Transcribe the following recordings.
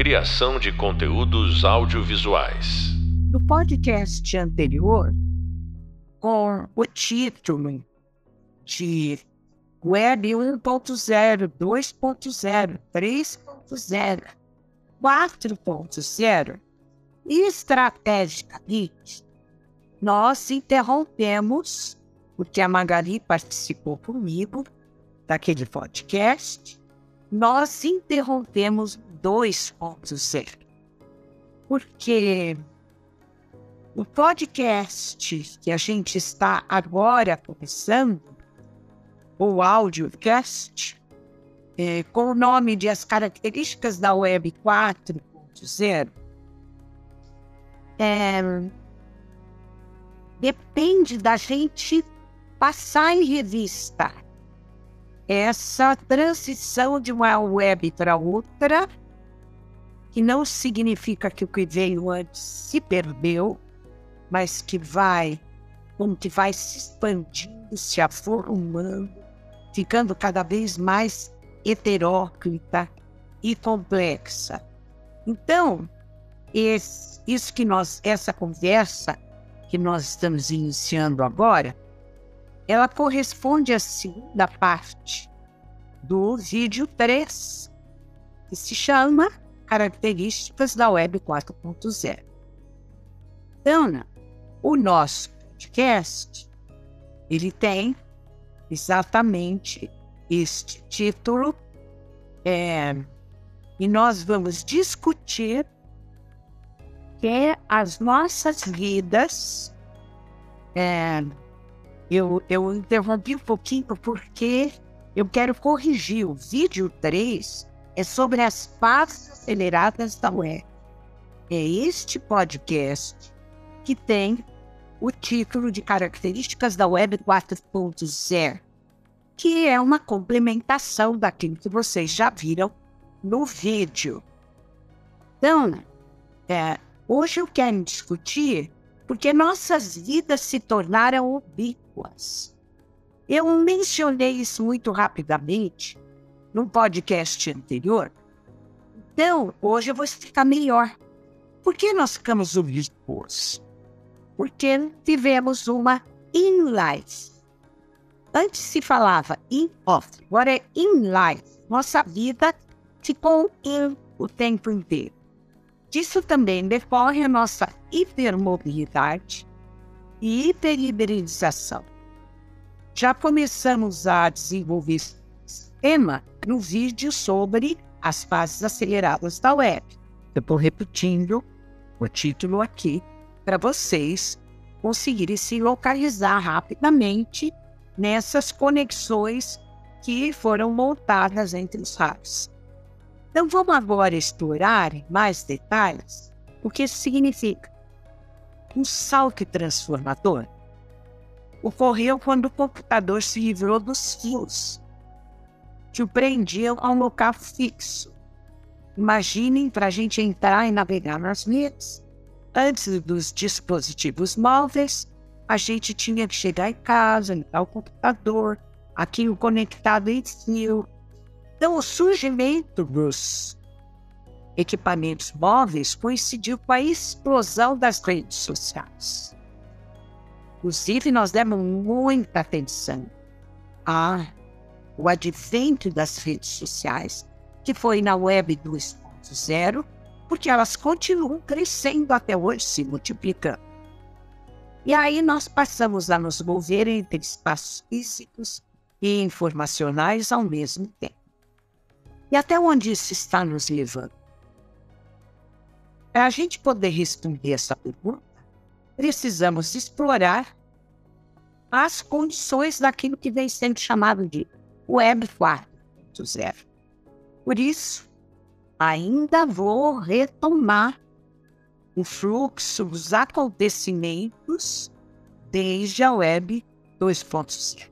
Criação de conteúdos audiovisuais. No podcast anterior, com o título de Web 1.0, 2.0, 3.0, 4.0, e estrategicamente, nós interrompemos, porque a Magali participou comigo daquele podcast, nós interrompemos 2.0. Porque o podcast que a gente está agora começando, o audiocast, é, com o nome de As Características da Web 4.0, é, depende da gente passar em revista essa transição de uma web para outra, que não significa que o que veio antes se perdeu, mas que vai, como que vai se expandindo, se aformando, ficando cada vez mais heteróclita e complexa. Então, esse, isso que nós, essa conversa que nós estamos iniciando agora, ela corresponde à segunda parte do vídeo 3, que se chama Características da Web 4.0. Então, o nosso podcast, ele tem exatamente este título, é, e nós vamos discutir que as nossas vidas. É, eu, eu interrompi um pouquinho porque eu quero corrigir. O vídeo 3 é sobre as fases aceleradas da web. É este podcast que tem o título de Características da Web 4.0, que é uma complementação daquilo que vocês já viram no vídeo. Então, é, Hoje eu quero discutir porque nossas vidas se tornaram ubíquas. Eu mencionei isso muito rapidamente num podcast anterior. Então, hoje eu vou explicar melhor. Por que nós ficamos ubíquos? Porque tivemos uma in-life. Antes se falava in-off, agora é in-life. Nossa vida ficou in o tempo inteiro. Disso também decorre a nossa hipermobilidade e hiperhiberidização. Já começamos a desenvolver tema no vídeo sobre as fases aceleradas da web. Eu estou repetindo o título aqui para vocês conseguirem se localizar rapidamente nessas conexões que foram montadas entre os rádios. Então vamos agora explorar mais detalhes o que isso significa. Um salto transformador ocorreu quando o computador se livrou dos fios o prendiam a um local fixo. Imaginem para a gente entrar e navegar nas redes. Antes dos dispositivos móveis, a gente tinha que chegar em casa, ligar o computador, aquilo conectado em fio, então, o surgimento dos equipamentos móveis coincidiu com a explosão das redes sociais. Inclusive, nós demos muita atenção ao advento das redes sociais, que foi na web 2.0, porque elas continuam crescendo até hoje, se multiplicando. E aí nós passamos a nos mover entre espaços físicos e informacionais ao mesmo tempo. E até onde isso está nos levando? Para a gente poder responder essa pergunta, precisamos explorar as condições daquilo que vem sendo chamado de Web 4.0. Por isso, ainda vou retomar o fluxo dos acontecimentos desde a Web 2.0.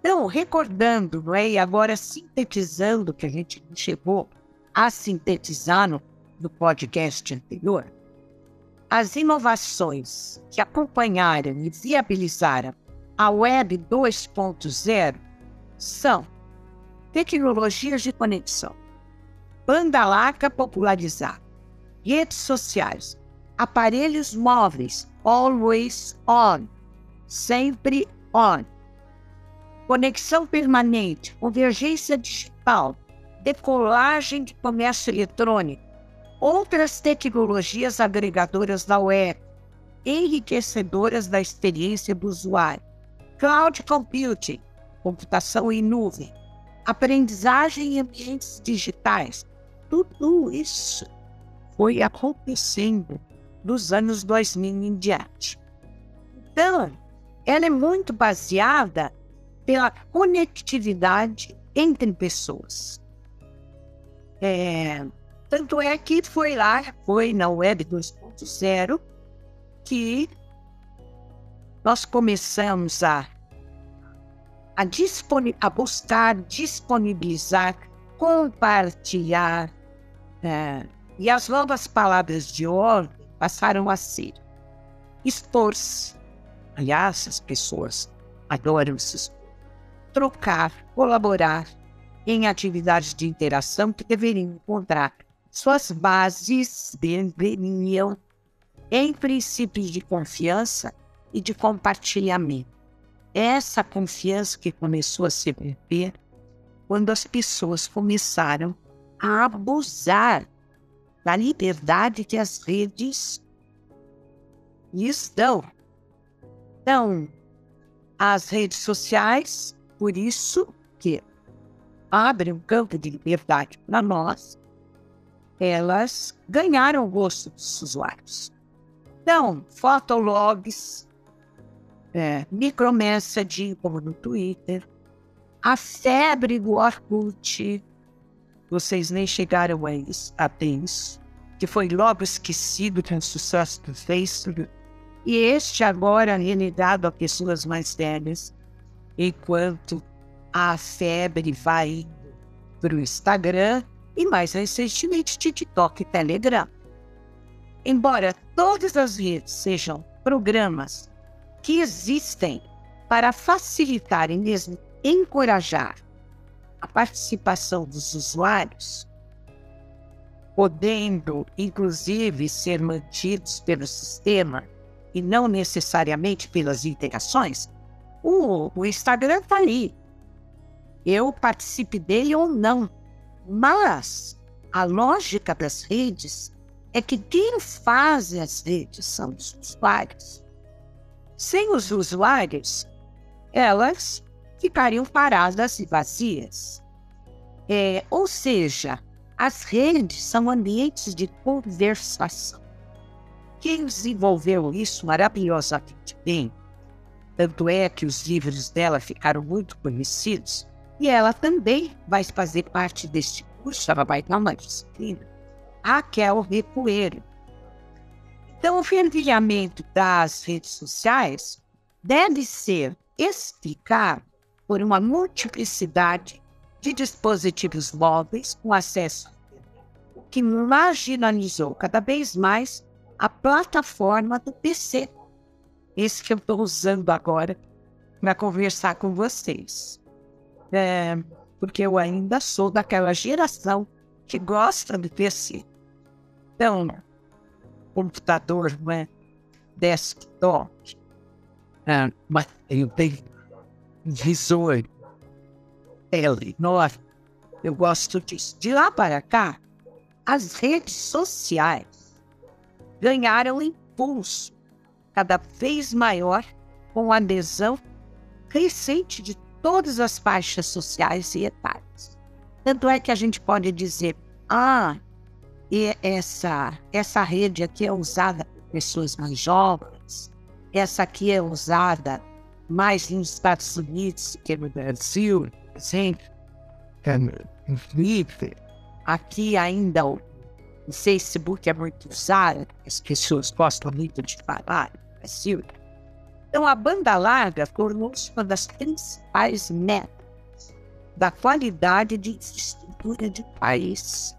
Então, recordando, não é? e agora sintetizando que a gente chegou a sintetizar no, no podcast anterior, as inovações que acompanharam e viabilizaram a Web 2.0 são tecnologias de conexão, banda larga popularizada, redes sociais, aparelhos móveis, always on, sempre on, conexão permanente, convergência digital, decolagem de comércio eletrônico, outras tecnologias agregadoras da web, enriquecedoras da experiência do usuário, cloud computing, computação em nuvem, aprendizagem em ambientes digitais, tudo isso foi acontecendo dos anos 2000 em diante. Então, ela é muito baseada pela conectividade entre pessoas. É, tanto é que foi lá, foi na Web 2.0, que nós começamos a, a, a buscar disponibilizar, compartilhar, é, e as novas palavras de ordem passaram a ser expor-se. Aliás, as pessoas adoram se. Trocar, colaborar em atividades de interação que deveriam encontrar suas bases deveriam em princípios de confiança e de compartilhamento. Essa confiança que começou a se perder quando as pessoas começaram a abusar da liberdade que as redes lhes dão. Então, as redes sociais, por isso que abrem um campo de liberdade para nós, elas ganharam o gosto dos usuários. Então, fotologs, é, micromessaging, como no Twitter, a febre do Orkut, vocês nem chegaram a isso, isso, que foi logo esquecido com o sucesso do Facebook, e este agora renegado a pessoas mais velhas, enquanto a febre vai para o Instagram e mais recentemente TikTok e Telegram. Embora todas as redes sejam programas que existem para facilitar e mesmo encorajar a participação dos usuários, podendo inclusive ser mantidos pelo sistema e não necessariamente pelas interações, o, o Instagram está ali. Eu participe dele ou não. Mas a lógica das redes é que quem faz as redes são os usuários. Sem os usuários, elas ficariam paradas e vazias. É, ou seja, as redes são ambientes de conversação. Quem desenvolveu isso maravilhosamente bem, tanto é que os livros dela ficaram muito conhecidos, e ela também vai fazer parte deste curso, ela vai dar uma disciplina Raquel Recoelho. Então, o fervilhamento das redes sociais deve ser explicado por uma multiplicidade de dispositivos móveis com acesso que marginalizou cada vez mais a plataforma do PC. Esse que eu estou usando agora para conversar com vocês. É, porque eu ainda sou daquela geração que gosta de PC. Então, computador, não é? Desktop. Ah, mas eu tenho visor, tele, nossa, eu gosto disso. De lá para cá, as redes sociais ganharam impulso cada vez maior com a adesão crescente de todas as faixas sociais e etárias. Tanto é que a gente pode dizer, ah, e essa, essa rede aqui é usada por pessoas mais jovens, essa aqui é usada mais nos Estados Unidos que no Brasil, por exemplo. Aqui ainda o, Facebook é muito usado, as pessoas gostam muito de falar no Brasil. Então, a banda larga tornou-se uma das principais metas da qualidade de infraestrutura de país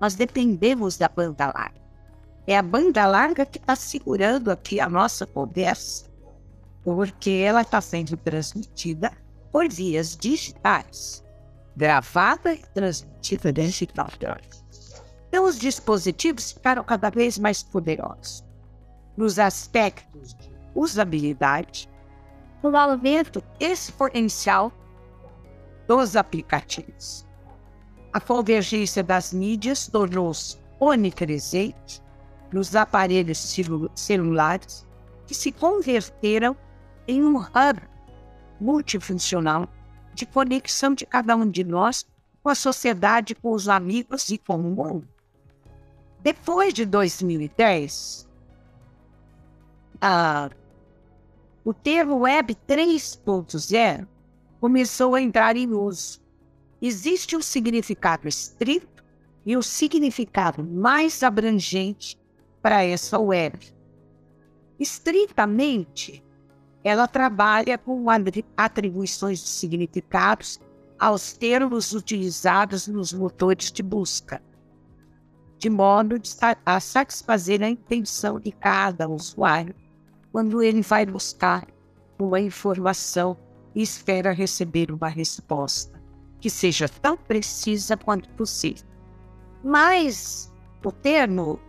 nós dependemos da banda larga. É a banda larga que está segurando aqui a nossa conversa, porque ela está sendo transmitida por vias digitais. gravada e transmitida digitalmente. Então, os dispositivos ficaram cada vez mais poderosos nos aspectos de usabilidade, no aumento exponencial dos aplicativos. A convergência das mídias tornou-se onipresente nos aparelhos celulares que se converteram em um hub multifuncional de conexão de cada um de nós com a sociedade, com os amigos e com o mundo. Depois de 2010, a, o termo Web 3.0 começou a entrar em uso. Existe um significado estrito e um significado mais abrangente para essa web. Estritamente, ela trabalha com atribuições de significados aos termos utilizados nos motores de busca, de modo a satisfazer a intenção de cada usuário quando ele vai buscar uma informação e espera receber uma resposta que seja tão precisa quanto possível. Mas o termo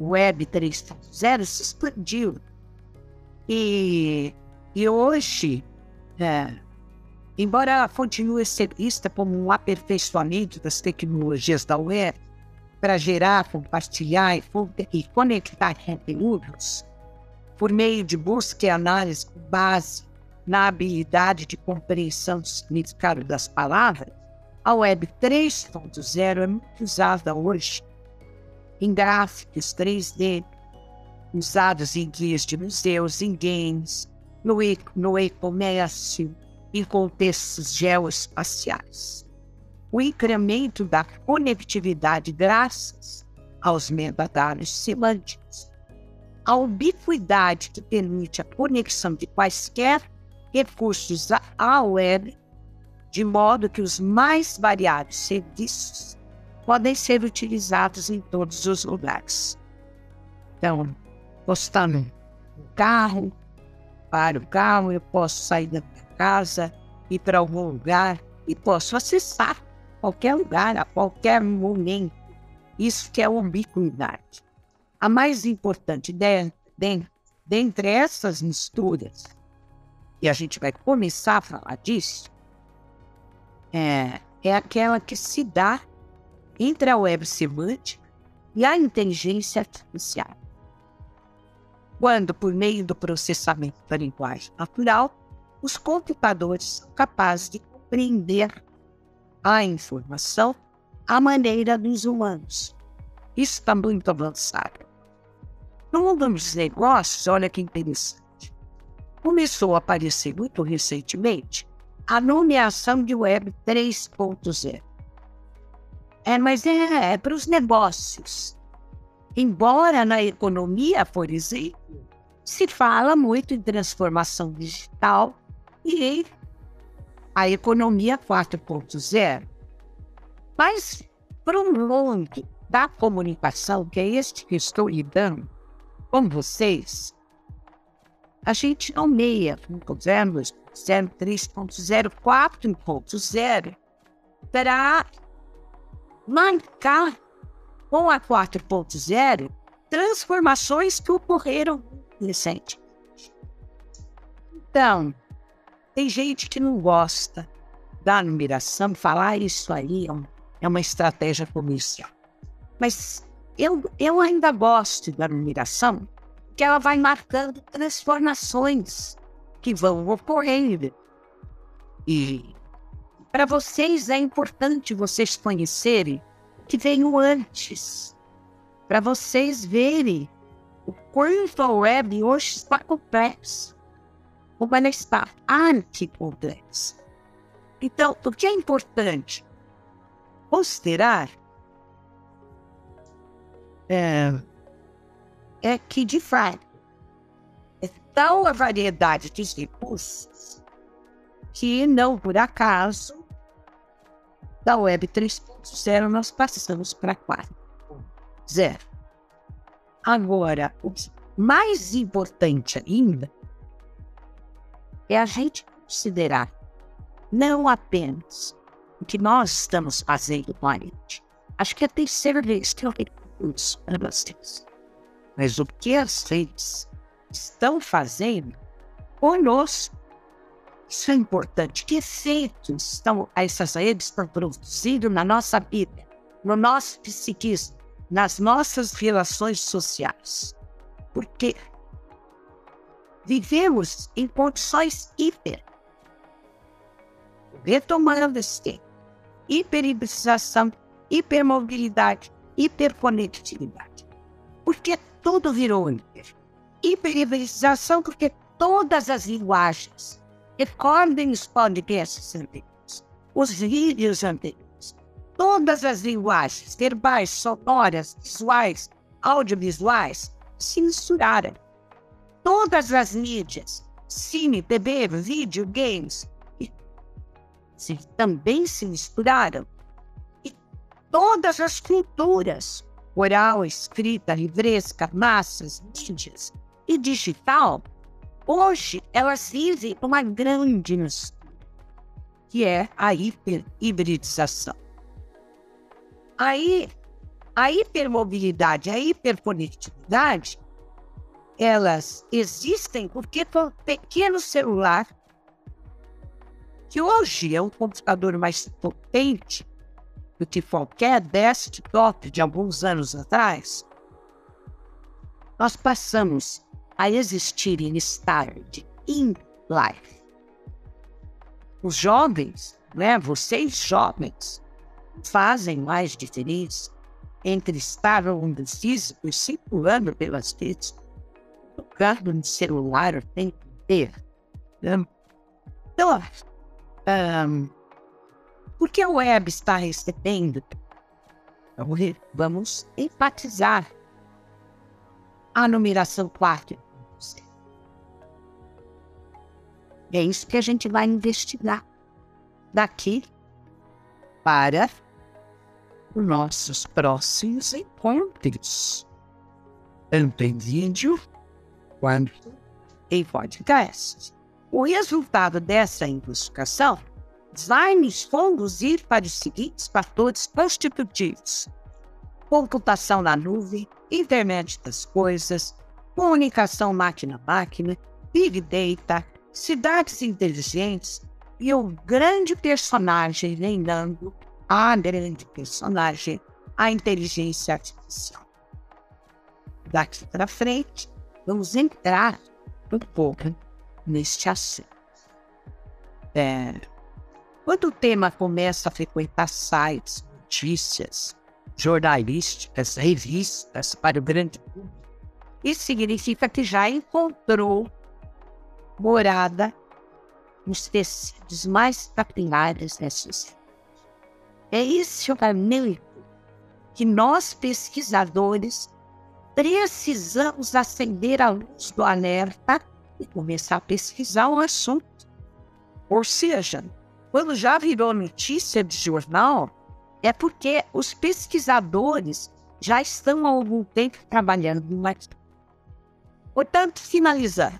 Web 3.0 se expandiu e, e hoje, é, embora continue ser vista como um aperfeiçoamento das tecnologias da web para gerar, compartilhar e, e conectar conteúdos, por meio de busca e análise com base na habilidade de compreensão do significado das palavras, a Web 3.0 é muito usada hoje em gráficos 3D, usados em guias de museus, em games, no, e-comércio, em contextos geoespaciais. O incremento da conectividade graças aos metadados semânticos a ubiquidade que permite a conexão de quaisquer recursos à web, de modo que os mais variados serviços podem ser utilizados em todos os lugares. Então, postando no carro, para o carro, eu posso sair da minha casa, ir para algum lugar e posso acessar qualquer lugar, a qualquer momento. Isso que é ubiquidade. A mais importante de, de, dentre essas misturas, e a gente vai começar a falar disso, é, é aquela que se dá entre a web semântica e a inteligência artificial. Quando, por meio do processamento da linguagem natural, os computadores são capazes de compreender a informação à maneira dos humanos. Isso está muito avançado. No mundo dos negócios, olha que interessante. Começou a aparecer muito recentemente a nomeação de Web 3.0. É, mas é, é para os negócios. Embora na economia, por exemplo, se fala muito em transformação digital e a economia 4.0. Mas para o mundo da comunicação, que é este que estou lidando, como vocês, a gente nomeia 1.0, 2.0, 3.0, 4.0 para marcar com a 4.0 transformações que ocorreram recentemente. Então, tem gente que não gosta da numeração, falar isso aí é uma estratégia comercial. Mas eu, eu ainda gosto da numeração, que ela vai marcando transformações que vão ocorrendo. E para vocês é importante vocês conhecerem o que veio antes, para vocês verem o quanto a web hoje está complexa, como ela está anticomplexa. Então, o que é importante? Considerar é, é que, de fato, é tal a variedade de recursos que, não por acaso, da Web 3.0 nós passamos para 4.0. Agora, o mais importante ainda é a gente considerar não apenas o que nós estamos fazendo com a rede. Acho que é a terceira vez que eu isso para vocês. Mas o que as redes estão fazendo conosco, isso é importante. Que efeitos estão, essas redes estão produzindo na nossa vida, no nosso psiquismo, nas nossas relações sociais? Porque vivemos em condições hiper. Retomando esse tempo. Hiperibilização, hipermobilidade, hiperconectividade. Porque tudo virou hiper. Porque todas as linguagens, recordem os podcasts anteriores, os vídeos anteriores, todas as linguagens verbais, sonoras, visuais, audiovisuais, se misturaram todas as mídias, cine, TV, vídeo, games, também se misturaram. E todas as culturas, oral, escrita, livresca, massas, mídias e digital, hoje elas vivem uma grande que é a hiperhibridização. Aí, a hipermobilidade, a hiperconectividade elas existem porque um pequeno celular, que hoje é um computador mais potente do que qualquer desktop de alguns anos atrás, nós passamos a existir em estado de in life. Os jovens, né, vocês jovens, fazem mais diferença entre estar no mundo físico e circulando pelas redes tocando no celular o tempo inteiro. Né? Então, um, por que a web está recebendo? Então, vamos enfatizar a numeração 4. É isso que a gente vai investigar daqui para os nossos próximos encontros. Tanto em vídeo quando em podcast. O resultado dessa investigação nos conduzir para os seguintes fatores constitutivos: computação na nuvem, internet das coisas, comunicação máquina-máquina, big data, cidades inteligentes e o grande personagem reinando, a grande personagem, a inteligência artificial. Daqui para frente, vamos entrar um pouco neste assunto. É, quando o tema começa a frequentar sites, notícias, jornalísticas, revistas para o grande público, isso significa que já encontrou morada nos tecidos mais capilares da sociedade. É esse o caminho que nós, pesquisadores, precisamos acender a luz do alerta e começar a pesquisar o assunto. Ou seja, quando já virou notícia de jornal, é porque os pesquisadores já estão há algum tempo trabalhando no artigo. Portanto, finalizando,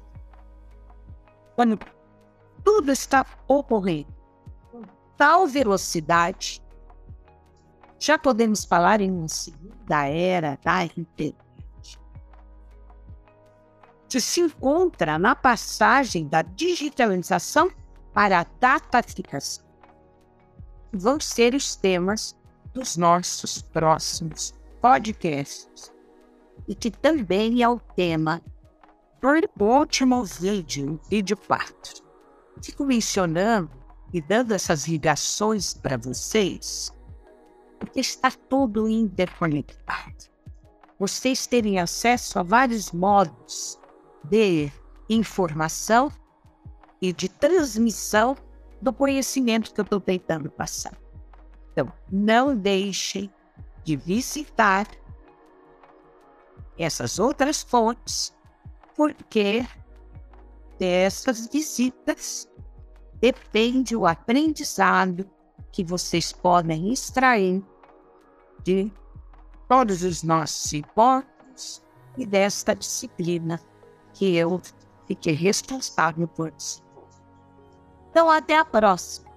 quando tudo está ocorrendo com tal velocidade, já podemos falar em uma segunda era da internet se encontra na passagem da digitalização para a dataficação. Vão ser os temas dos nossos próximos podcasts e que também é o tema do último vídeo, vídeo 4. Fico mencionando e dando essas ligações para vocês, porque está tudo interconectado. Vocês terem acesso a vários modos de informação e de transmissão do conhecimento que eu estou tentando passar. Então, não deixem de visitar essas outras fontes, porque dessas visitas depende o aprendizado que vocês podem extrair de todos os nossos hipóteses e desta disciplina que eu fiquei responsável por. Então, até a próxima.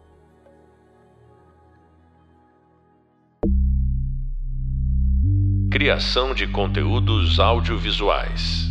Criação de conteúdos audiovisuais.